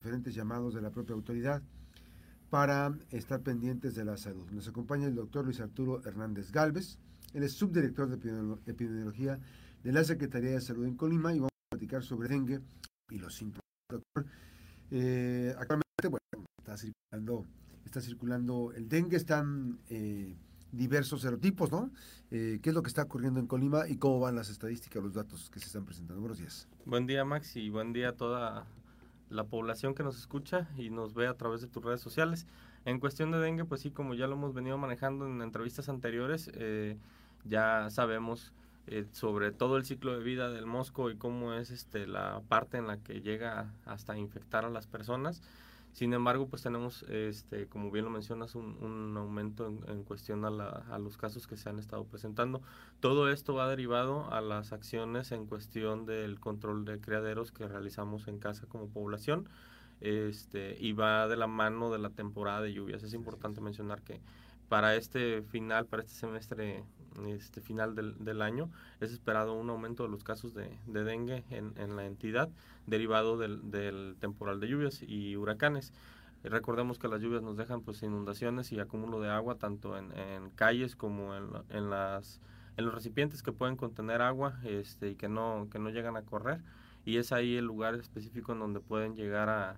diferentes llamados de la propia autoridad para estar pendientes de la salud. Nos acompaña el doctor Luis Arturo Hernández Galvez, él es subdirector de epidemiología de la Secretaría de Salud en Colima y vamos a platicar sobre dengue y los síntomas. Doctor, eh, actualmente, bueno, está circulando, está circulando el dengue, están eh, diversos serotipos, ¿no? Eh, ¿Qué es lo que está ocurriendo en Colima y cómo van las estadísticas, los datos que se están presentando? Buenos días. Buen día, Max, y buen día a toda la población que nos escucha y nos ve a través de tus redes sociales. En cuestión de dengue, pues sí, como ya lo hemos venido manejando en entrevistas anteriores, eh, ya sabemos eh, sobre todo el ciclo de vida del mosco y cómo es este, la parte en la que llega hasta infectar a las personas. Sin embargo, pues tenemos, este, como bien lo mencionas, un, aumento en, cuestión a, a, los casos que se han estado presentando. Todo esto va derivado a las acciones en cuestión del control de criaderos que realizamos en casa como población. Este, y va de la mano de la temporada de lluvias. Es importante mencionar que para este final, para este semestre este final del, año, es esperado un aumento de los casos de, dengue en, la entidad derivado del, temporal de lluvias y huracanes. Recordemos que las lluvias nos dejan pues inundaciones y acúmulo de agua tanto en, calles como en, las en los recipientes que pueden contener agua este y que no que no llegan a correr y es ahí el lugar específico en donde pueden llegar a,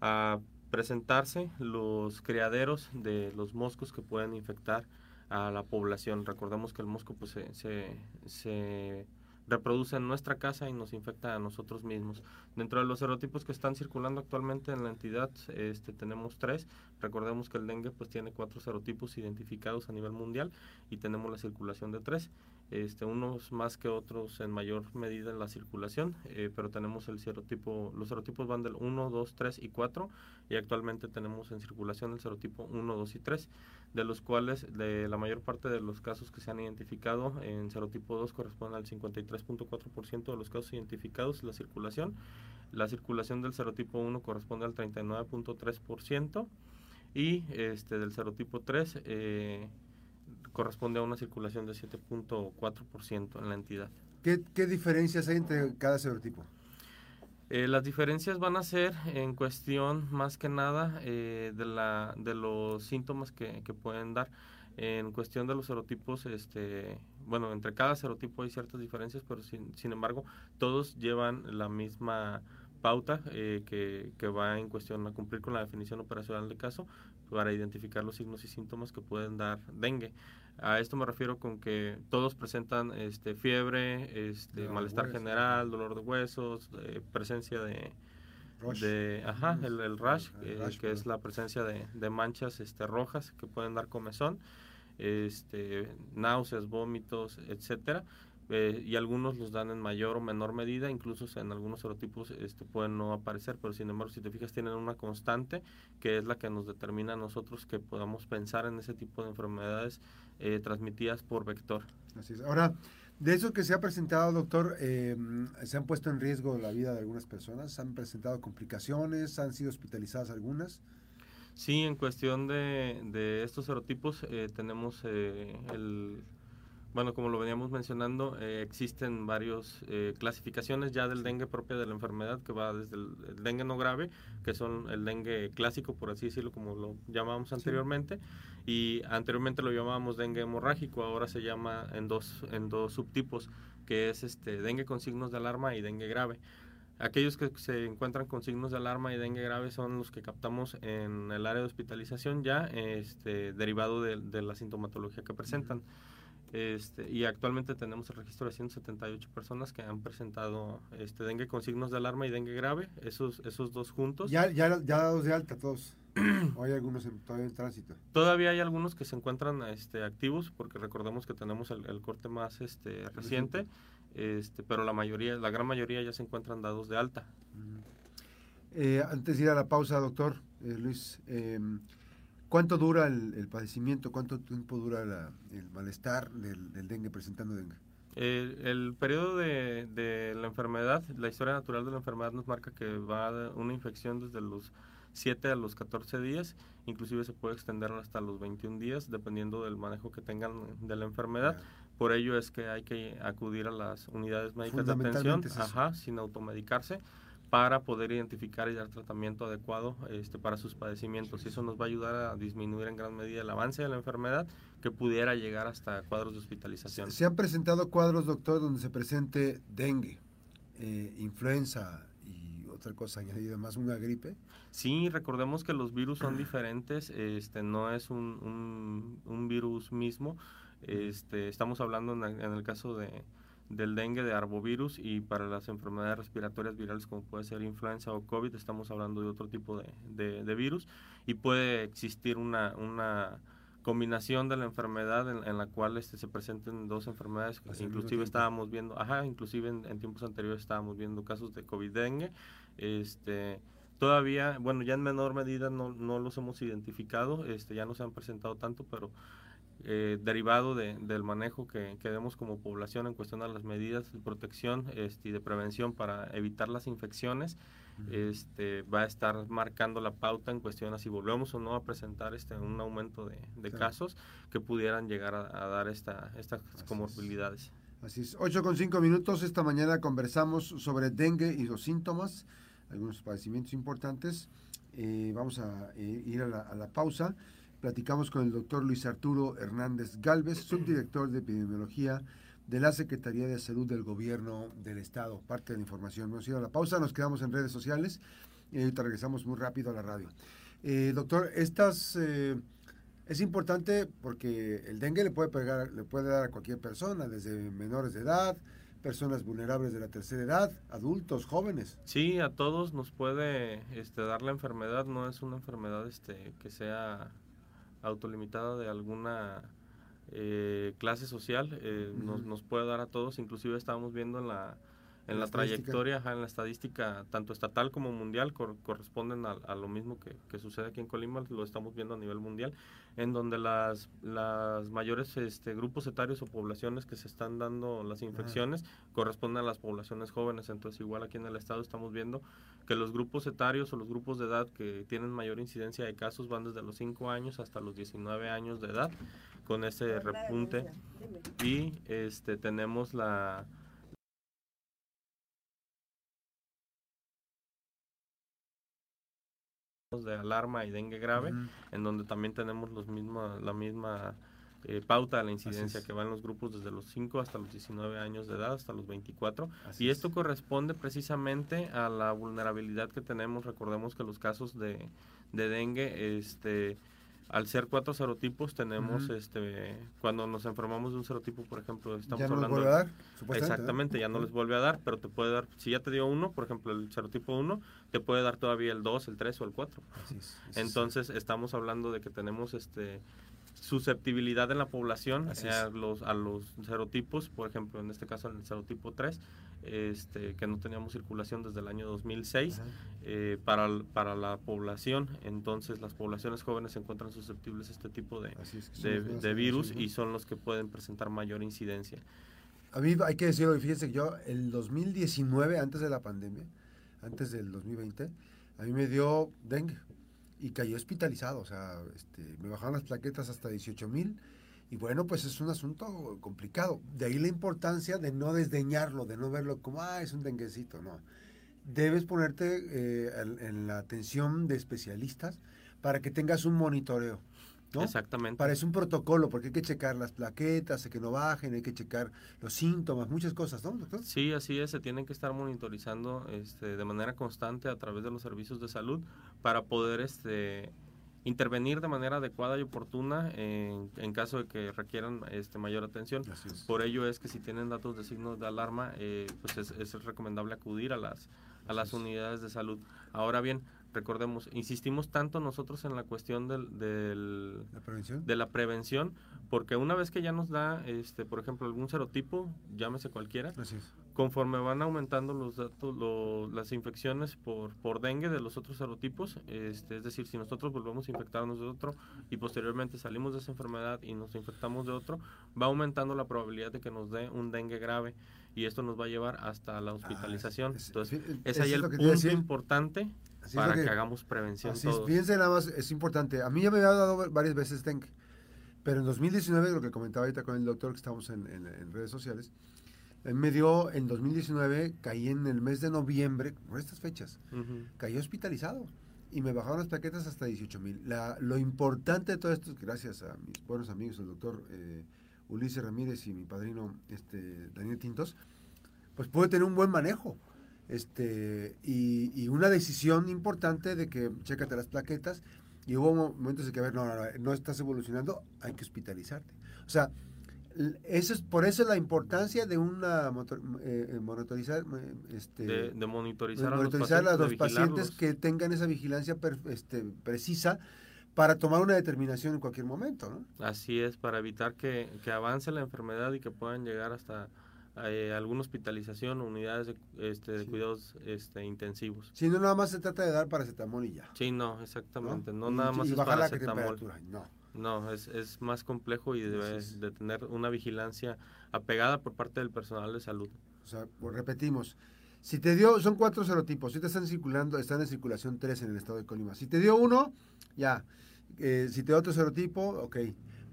a presentarse los criaderos de los moscos que pueden infectar a la población. Recordemos que el mosco pues se, se, se reproduce en nuestra casa y nos infecta a nosotros mismos. Dentro de los serotipos que están circulando actualmente en la entidad, este, tenemos tres. Recordemos que el dengue pues tiene cuatro serotipos identificados a nivel mundial y tenemos la circulación de tres. Este, unos más que otros en mayor medida en la circulación, eh, pero tenemos el serotipo, los serotipos van del 1, 2, 3 y 4 y actualmente tenemos en circulación el serotipo 1, 2 y 3, de los cuales de la mayor parte de los casos que se han identificado en serotipo 2 corresponden al 53.4% de los casos identificados en la circulación, la circulación del serotipo 1 corresponde al 39.3% y este del serotipo 3 eh, corresponde a una circulación de 7.4% en la entidad. ¿Qué, ¿Qué, diferencias hay entre cada serotipo? Eh, las diferencias van a ser en cuestión más que nada eh, de, la, de los síntomas que, que, pueden dar. En cuestión de los serotipos, este, bueno, entre cada serotipo hay ciertas diferencias, pero sin, sin embargo todos llevan la misma pauta eh, que, que, va en cuestión a cumplir con la definición operacional de caso para identificar los signos y síntomas que pueden dar dengue. A esto me refiero con que todos presentan este, fiebre, este, malestar general, dolor de huesos, eh, presencia de, de ajá, el, el rash, eh, que es la presencia de, de, manchas este, rojas que pueden dar comezón, este, náuseas, vómitos, etcétera. Eh, y algunos los dan en mayor o menor medida, incluso en algunos serotipos este, pueden no aparecer, pero sin embargo, si te fijas, tienen una constante que es la que nos determina a nosotros que podamos pensar en ese tipo de enfermedades eh, transmitidas por vector. Así es. Ahora, de eso que se ha presentado, doctor, eh, ¿se han puesto en riesgo la vida de algunas personas? ¿Se han presentado complicaciones? ¿Han sido hospitalizadas algunas? Sí, en cuestión de, de estos serotipos tenemos el bueno, como lo veníamos mencionando, eh, existen varias eh, clasificaciones ya del dengue propia de la enfermedad, que va desde el, dengue no grave, que son el dengue clásico, por así decirlo, como lo llamábamos anteriormente, y anteriormente lo llamábamos dengue hemorrágico, ahora se llama en dos, en dos subtipos, que es este dengue con signos de alarma y dengue grave. Aquellos que se encuentran con signos de alarma y dengue grave son los que captamos en el área de hospitalización ya, este, derivado de, la sintomatología que presentan. Este, y actualmente tenemos el registro de 178 personas que han presentado este dengue con signos de alarma y dengue grave, esos, esos dos juntos. Ya, ya, ya dados de alta todos. ¿O hay algunos todavía en tránsito? Todavía hay algunos que se encuentran este, activos, porque recordemos que tenemos el, corte más este, reciente, este, pero la mayoría, la gran mayoría ya se encuentran dados de alta. Eh, antes de ir a la pausa, doctor eh, Luis, eh, ¿Cuánto dura el, padecimiento? ¿Cuánto tiempo dura el malestar del, dengue presentando dengue? el periodo de, la enfermedad, la historia natural de la enfermedad nos marca que va de una infección desde los 7 a los 14 días, inclusive se puede extender hasta los 21 días, dependiendo del manejo que tengan de la enfermedad. Por ello es que hay que acudir a las unidades médicas de atención, ajá, sin automedicarse para poder identificar y dar tratamiento adecuado este, para sus padecimientos. Y eso nos va a ayudar a disminuir en gran medida el avance de la enfermedad que pudiera llegar hasta cuadros de hospitalización. Se han presentado cuadros, doctor, donde se presente dengue, eh, influenza y otra cosa añadida más, una gripe. Sí, recordemos que los virus son diferentes, este, no es un, un, virus mismo. Este, estamos hablando en el caso de, del dengue, de arbovirus y para las enfermedades respiratorias virales como puede ser influenza o COVID, estamos hablando de otro tipo de, de, virus y puede existir una, una combinación de la enfermedad en, la cual este, se presenten dos enfermedades. inclusive estábamos viendo, ajá, inclusive en, tiempos anteriores estábamos viendo casos de COVID-dengue. Este, todavía, bueno, ya en menor medida no, no los hemos identificado, este, ya no se han presentado tanto, pero eh, derivado de, del manejo que, que, demos como población en cuestión a las medidas de protección este, y de prevención para evitar las infecciones, este, va a estar marcando la pauta en cuestión a si volvemos o no a presentar este, un aumento de, de casos que pudieran llegar a, dar esta, estas comorbilidades. Así es. 8 con 5 minutos. Esta mañana conversamos sobre dengue y los síntomas, algunos padecimientos importantes. Eh, vamos a eh, ir a la, a la pausa. Platicamos con el doctor Luis Arturo Hernández Galvez, subdirector de epidemiología de la Secretaría de Salud del Gobierno del Estado. Parte de la información. Hemos ido a la pausa, nos quedamos en redes sociales y ahorita regresamos muy rápido a la radio. Eh, doctor, estas eh, es importante porque el dengue le puede pegar, le puede dar a cualquier persona, desde menores de edad, personas vulnerables de la tercera edad, adultos, jóvenes. Sí, a todos nos puede este, dar la enfermedad, no es una enfermedad este, que sea autolimitada de alguna eh, clase social, eh, nos, nos, puede dar a todos, inclusive estábamos viendo en la, en la, trayectoria, en la estadística, tanto estatal como mundial, corresponden a, lo mismo que, que, sucede aquí en Colima, lo estamos viendo a nivel mundial, en donde las, las mayores este, grupos etarios o poblaciones que se están dando las infecciones corresponden a las poblaciones jóvenes, entonces igual aquí en el estado estamos viendo que los grupos etarios o los grupos de edad que tienen mayor incidencia de casos van desde los 5 años hasta los 19 años de edad con ese repunte. y este tenemos la de alarma y dengue grave, en donde también tenemos los mismos, la misma eh, pauta de la incidencia que va en los grupos desde los 5 hasta los 19 años de edad, hasta los 24. y esto corresponde precisamente a la vulnerabilidad que tenemos. Recordemos que los casos de, de dengue, este al ser cuatro serotipos tenemos este cuando nos enfermamos de un serotipo por ejemplo estamos ya no hablando les vuelve a dar, exactamente ya no les vuelve a dar pero te puede dar si ya te dio uno por ejemplo el serotipo 1 te puede dar todavía el 2 el 3 o el 4 entonces estamos hablando de que tenemos este susceptibilidad en la población a los, a los serotipos, por ejemplo, en este caso el serotipo 3, este, que no teníamos circulación desde el año 2006 eh, para, para la población. Entonces las poblaciones jóvenes se encuentran susceptibles a este tipo de, de, virus y son los que pueden presentar mayor incidencia. A mí hay que decirlo, fíjense que yo el 2019, antes de la pandemia, antes del 2020, a mí me dio dengue y cayó hospitalizado, o sea, este, me bajaron las plaquetas hasta 18 mil y bueno, pues es un asunto complicado. De ahí la importancia de no desdeñarlo, de no verlo como, ah, es un denguecito, no. Debes ponerte eh, en, la atención de especialistas para que tengas un monitoreo. ¿no? Exactamente. Parece un protocolo, porque hay que checar las plaquetas, que no bajen, hay que checar los síntomas, muchas cosas, ¿no, doctor? Sí, así es, se tienen que estar monitorizando este, de manera constante a través de los servicios de salud para poder este, intervenir de manera adecuada y oportuna en, en caso de que requieran este, mayor atención. Por ello es que si tienen datos de signos de alarma, eh, pues es, es, recomendable acudir a las, a las unidades de salud. Ahora bien, recordemos, insistimos tanto nosotros en la cuestión del, del de la prevención, porque una vez que ya nos da, este, por ejemplo, algún serotipo, llámese cualquiera, conforme van aumentando los datos, las infecciones por, por dengue de los otros serotipos, este, es decir, si nosotros volvemos a infectarnos de otro y posteriormente salimos de esa enfermedad y nos infectamos de otro, va aumentando la probabilidad de que nos dé un dengue grave y esto nos va a llevar hasta la ah, hospitalización. Entonces, es, ahí el punto importante para que, hagamos prevención. Así todos. fíjense nada más, es importante. A mí ya me había dado varias veces dengue, pero en 2019, lo que comentaba ahorita con el doctor que estamos en, en, redes sociales, me dio en 2019, caí en el mes de noviembre, por estas fechas, caí hospitalizado y me bajaron las plaquetas hasta 18 mil. Lo importante de todo esto, gracias a mis buenos amigos, el doctor eh, Ulises Ramírez y mi padrino este, Daniel Tintos, pues pude tener un buen manejo este y, una decisión importante de que chécate las plaquetas y hubo momentos en que, a ver, no, no, no estás evolucionando, hay que hospitalizarte. O sea, eso es, por eso la importancia de una eh, eh, monitorizar, este, de, monitorizar, a los pacientes, que tengan esa vigilancia este, precisa para tomar una determinación en cualquier momento. ¿no? Así es, para evitar que, avance la enfermedad y que puedan llegar hasta eh, alguna hospitalización o unidades de, este, de cuidados este, intensivos. Si no, nada más se trata de dar paracetamol y ya. Sí, no, exactamente. No, nada más es paracetamol. no. No, es, es más complejo y debe de tener una vigilancia apegada por parte del personal de salud. O sea, pues repetimos, si te dio, son cuatro serotipos, si te están circulando, están en circulación tres en el estado de Colima. Si te dio uno, ya. Eh, si te dio otro serotipo, ok.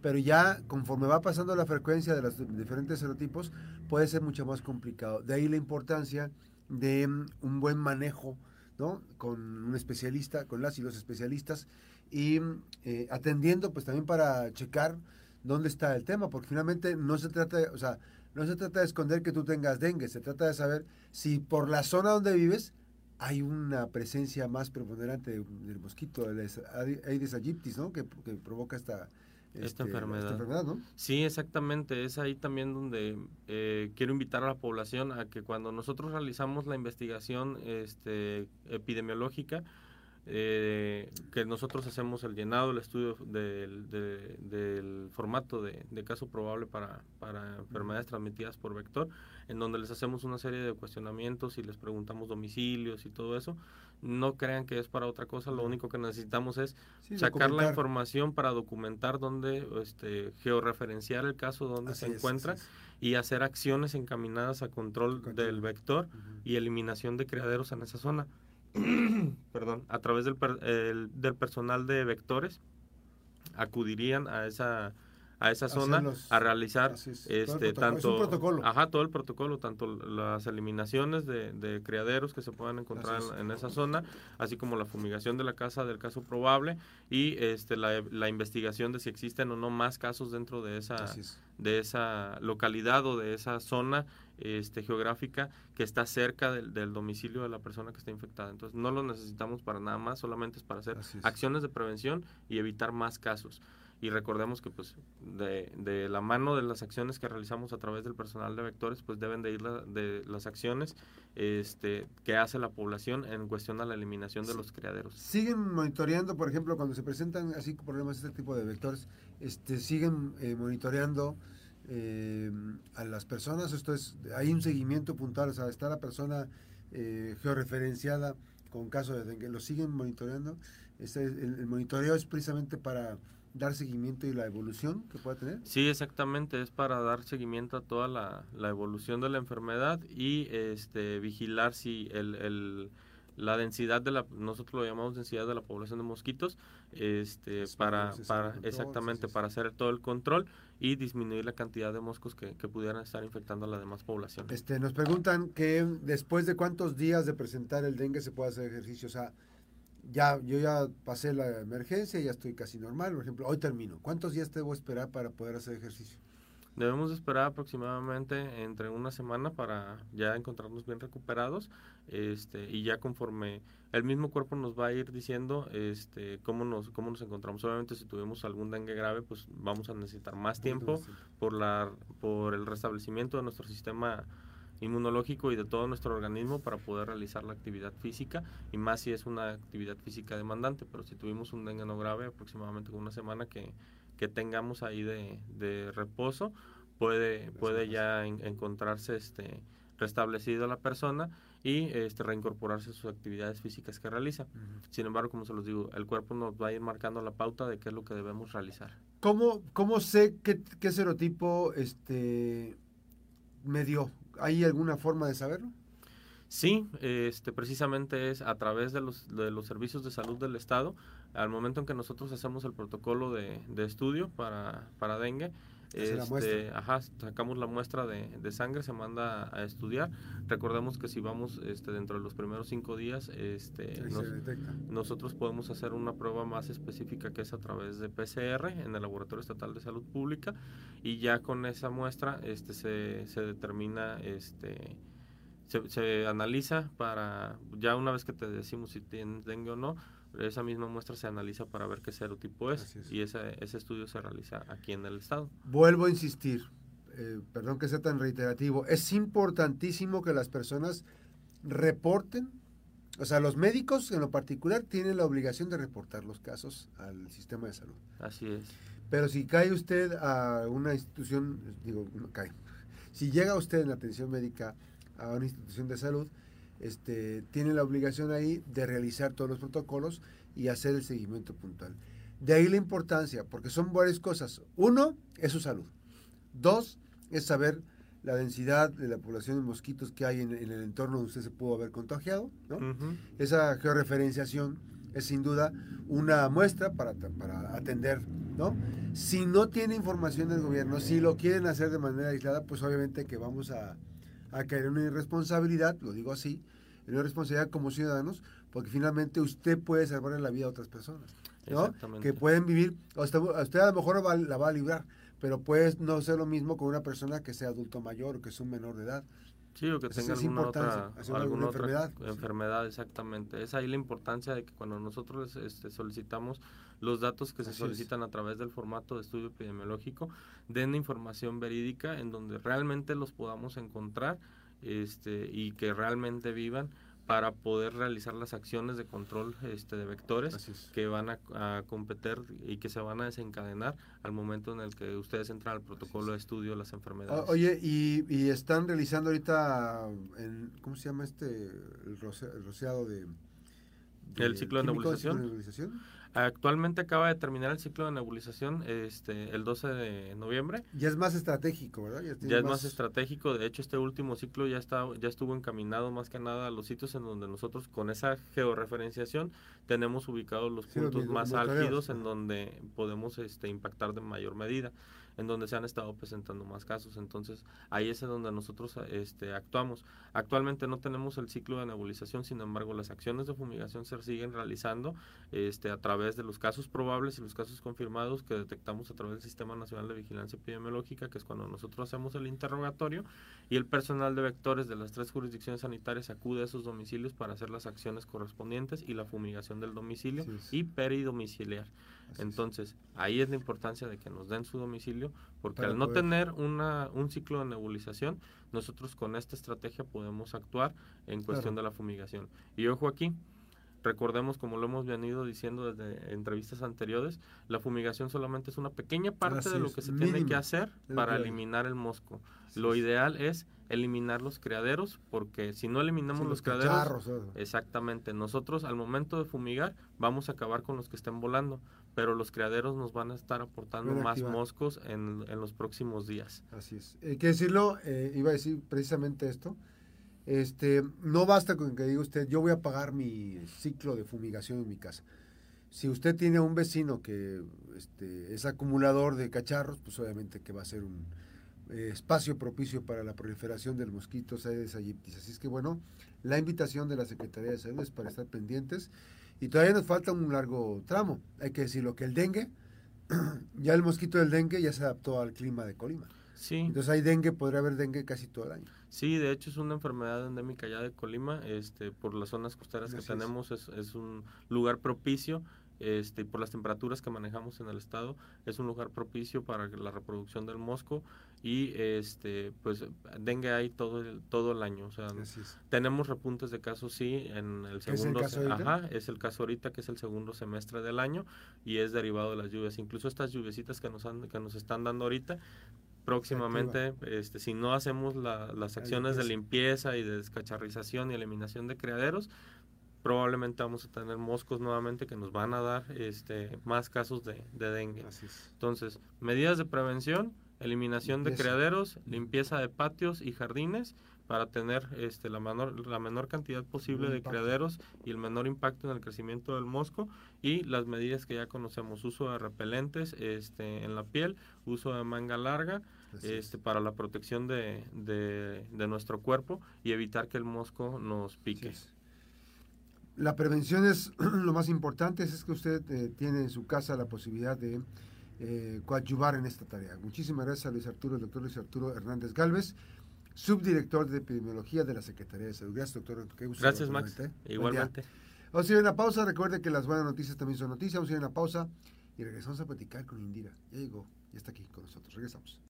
Pero ya conforme va pasando la frecuencia de los diferentes serotipos, puede ser mucho más complicado. De ahí la importancia de mm, un buen manejo, ¿no? Con un especialista, con las y los especialistas y eh, atendiendo pues también para checar dónde está el tema, porque finalmente no se trata, de, o sea, no se trata de esconder que tú tengas dengue, se trata de saber si por la zona donde vives hay una presencia más preponderante del mosquito, el Aedes aegypti, ¿no? Que, provoca esta, esta, este, enfermedad. ¿no? Sí, exactamente. Es ahí también donde eh, quiero invitar a la población a que cuando nosotros realizamos la investigación este, epidemiológica, eh, que nosotros hacemos el llenado, el estudio del, del formato de, caso probable para, para enfermedades transmitidas por vector, en donde les hacemos una serie de cuestionamientos y les preguntamos domicilios y todo eso. No crean que es para otra cosa, lo único que necesitamos es sacar la información para documentar dónde, este, georreferenciar el caso donde se encuentra y hacer acciones encaminadas a control, del vector y eliminación de criaderos en esa zona. perdón, a través del, del personal de vectores acudirían a esa a esa zona a realizar este tanto ajá todo el protocolo tanto las eliminaciones de, criaderos que se puedan encontrar en, esa zona así como la fumigación de la casa del caso probable y este la, la investigación de si existen o no más casos dentro de esa de esa localidad o de esa zona este, geográfica que está cerca del, domicilio de la persona que está infectada. Entonces no lo necesitamos para nada más, solamente es para hacer acciones de prevención y evitar más casos. Y recordemos que pues de, de, la mano de las acciones que realizamos a través del personal de vectores, pues deben de ir de las acciones este, que hace la población en cuestión a la eliminación de los criaderos. ¿Siguen monitoreando, por ejemplo, cuando se presentan así problemas de este tipo de vectores, este, siguen eh, monitoreando eh, a las personas, esto es, hay un seguimiento puntual, o sea, está la persona eh, georreferenciada con caso de dengue, lo siguen monitoreando, este, el, monitoreo es precisamente para dar seguimiento y la evolución que pueda tener. Sí, exactamente, es para dar seguimiento a toda la, la evolución de la enfermedad y este vigilar si el, el la densidad de la nosotros lo llamamos densidad de la población de mosquitos este para para exactamente para hacer todo el control y disminuir la cantidad de moscos que, que, pudieran estar infectando a la demás población. Este nos preguntan que después de cuántos días de presentar el dengue se puede hacer ejercicio, o sea, ya yo ya pasé la emergencia, ya estoy casi normal, por ejemplo, hoy termino. ¿Cuántos días debo esperar para poder hacer ejercicio? Debemos esperar aproximadamente entre una semana para ya encontrarnos bien recuperados este, y ya conforme el mismo cuerpo nos va a ir diciendo este, cómo, nos, cómo nos encontramos. Obviamente si tuvimos algún dengue grave, pues vamos a necesitar más tiempo por, la, por el restablecimiento de nuestro sistema inmunológico y de todo nuestro organismo para poder realizar la actividad física y más si es una actividad física demandante, pero si tuvimos un dengue no grave, aproximadamente una semana que que tengamos ahí de, de reposo, puede, puede ya encontrarse este, restablecida la persona y este, reincorporarse a sus actividades físicas que realiza. Sin embargo, como se los digo, el cuerpo nos va a ir marcando la pauta de qué es lo que debemos realizar. ¿Cómo, cómo sé qué, qué serotipo este, me dio? ¿Hay alguna forma de saberlo? Sí, este, precisamente es a través de los, de los servicios de salud del Estado al momento en que nosotros hacemos el protocolo de, estudio para, para dengue, Este, ajá, sacamos la muestra de, de, sangre, se manda a estudiar. Recordemos que si vamos este, dentro de los primeros cinco días, este, nosotros podemos hacer una prueba más específica que es a través de PCR en el Laboratorio Estatal de Salud Pública y ya con esa muestra este, se, se determina este, se, se, analiza para, ya una vez que te decimos si tienes dengue o no, esa misma muestra se analiza para ver qué serotipo es, y ese, ese estudio se realiza aquí en el estado. Vuelvo a insistir, eh, perdón que sea tan reiterativo, es importantísimo que las personas reporten, o sea, los médicos en lo particular tienen la obligación de reportar los casos al sistema de salud. Así es. Pero si cae usted a una institución, digo, no cae, si llega usted en la atención médica a una institución de salud, este, tiene la obligación ahí de realizar todos los protocolos y hacer el seguimiento puntual. De ahí la importancia, porque son varias cosas. Uno, es su salud. Dos, es saber la densidad de la población de mosquitos que hay en, el entorno donde usted se pudo haber contagiado. Esa georreferenciación es sin duda una muestra para, para atender. ¿no? Si no tiene información del gobierno, si lo quieren hacer de manera aislada, pues obviamente que vamos a, a caer en una irresponsabilidad, lo digo así, en una responsabilidad como ciudadanos, porque finalmente usted puede salvar la vida a otras personas, ¿no? Que pueden vivir, usted, usted a lo mejor la va a librar, pero puede no ser lo mismo con una persona que sea adulto mayor o que es un menor de edad. Sí, o que tenga alguna otra, alguna enfermedad. enfermedad, exactamente. Es ahí la importancia de que cuando nosotros este, solicitamos los datos que se solicitan a través del formato de estudio epidemiológico, den información verídica en donde realmente los podamos encontrar este, y que realmente vivan para poder realizar las acciones de control este, de vectores que van a, competir y que se van a desencadenar al momento en el que ustedes entran al protocolo de estudio de las enfermedades. Oye, y, están realizando ahorita, en, ¿cómo se llama este? El, rociado de... ¿El ciclo de nebulización? Actualmente acaba de terminar el ciclo de nebulización este, el 12 de noviembre. Ya es más estratégico, ¿verdad? Ya, es más... estratégico. De hecho, este último ciclo ya, está, ya estuvo encaminado más que nada a los sitios en donde nosotros con esa georreferenciación tenemos ubicados los puntos más álgidos en donde podemos este, impactar de mayor medida en donde se han estado presentando más casos. Entonces, ahí es en donde nosotros este, actuamos. Actualmente no tenemos el ciclo de nebulización, sin embargo, las acciones de fumigación se siguen realizando este, a través de los casos probables y los casos confirmados que detectamos a través del Sistema Nacional de Vigilancia Epidemiológica, que es cuando nosotros hacemos el interrogatorio y el personal de vectores de las tres jurisdicciones sanitarias acude a esos domicilios para hacer las acciones correspondientes y la fumigación del domicilio y peridomiciliar. Entonces, ahí es la importancia de que nos den su domicilio, porque al no tener una, un ciclo de nebulización, nosotros con esta estrategia podemos actuar en cuestión de la fumigación. Y ojo aquí, recordemos como lo hemos venido diciendo desde entrevistas anteriores, la fumigación solamente es una pequeña parte de lo que se tiene que hacer para eliminar el mosco. lo ideal es eliminar los criaderos, porque si no eliminamos los, criaderos, exactamente, nosotros al momento de fumigar vamos a acabar con los que estén volando, pero los criaderos nos van a estar aportando más moscos en, en, los próximos días. Así es. Hay que decirlo, eh, iba a decir precisamente esto. Este, no basta con que diga usted, yo voy a pagar mi ciclo de fumigación en mi casa. Si usted tiene un vecino que este, es acumulador de cacharros, pues obviamente que va a ser un eh, espacio propicio para la proliferación del mosquito Aedes aegyptis. Así es que bueno, la invitación de la Secretaría de Salud es para estar pendientes y todavía nos falta un largo tramo. Hay que decirlo que el dengue, ya el mosquito del dengue ya se adaptó al clima de Colima. Sí. Entonces hay dengue, podría haber dengue casi todo el año. Sí, de hecho es una enfermedad endémica ya de Colima, este, por las zonas costeras que tenemos es, es, un lugar propicio este, por las temperaturas que manejamos en el estado, es un lugar propicio para la reproducción del mosco y este pues dengue hay todo el, todo el año, o sea, tenemos repuntes de casos sí en el segundo ¿Es el ajá, es el caso ahorita que es el segundo semestre del año y es derivado de las lluvias, incluso estas lluviecitas que nos han, que nos están dando ahorita próximamente, este, si no hacemos las acciones de limpieza. y de descacharrización y eliminación de criaderos, probablemente vamos a tener moscos nuevamente que nos van a dar este, más casos de, dengue. Entonces, medidas de prevención, eliminación de criaderos, limpieza de patios y jardines para tener este, la, menor, la menor cantidad posible de criaderos y el menor impacto en el crecimiento del mosco y las medidas que ya conocemos, uso de repelentes este, en la piel, uso de manga larga, este, para la protección de, de, nuestro cuerpo y evitar que el mosco nos pique. La prevención es lo más importante, es que usted eh, tiene en su casa la posibilidad de eh, coadyuvar en esta tarea. Muchísimas gracias a Luis Arturo, el doctor Luis Arturo Hernández Galvez, subdirector de epidemiología de la Secretaría de Salud. Gracias, doctor. gracias, Max. Igualmente. Vamos a ir a una pausa. Recuerde que las buenas noticias también son noticias. Vamos a ir a una pausa y regresamos a platicar con Indira. Ya llegó, ya está aquí con nosotros. Regresamos.